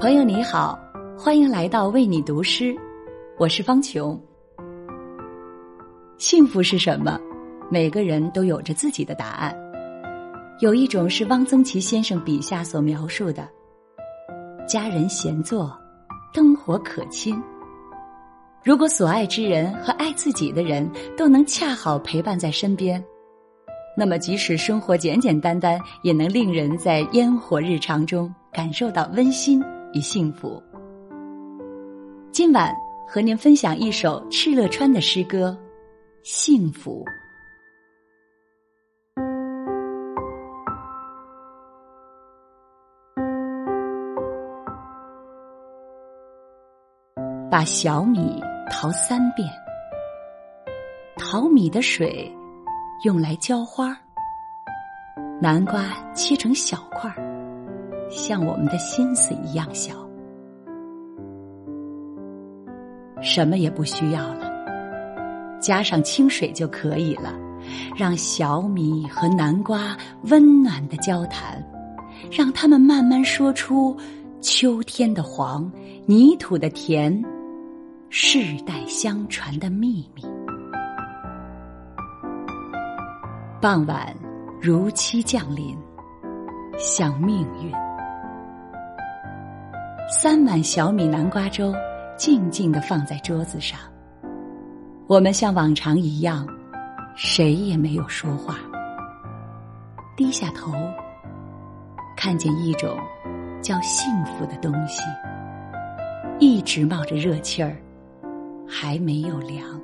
朋友你好，欢迎来到为你读诗，我是方琼。幸福是什么？每个人都有着自己的答案。有一种是汪曾祺先生笔下所描述的：家人闲坐，灯火可亲。如果所爱之人和爱自己的人都能恰好陪伴在身边，那么即使生活简简单单，也能令人在烟火日常中感受到温馨与幸福。今晚和您分享一首敕勒川的诗歌《幸福》。把小米淘三遍，淘米的水用来浇花，南瓜切成小块儿，像我们的心思一样小。什么也不需要了，加上清水就可以了。让小米和南瓜温暖的交谈，让他们慢慢说出秋天的黄、泥土的甜。世代相传的秘密。傍晚如期降临，像命运。三碗小米南瓜粥静静的放在桌子上。我们像往常一样，谁也没有说话。低下头，看见一种叫幸福的东西，一直冒着热气儿。还没有凉。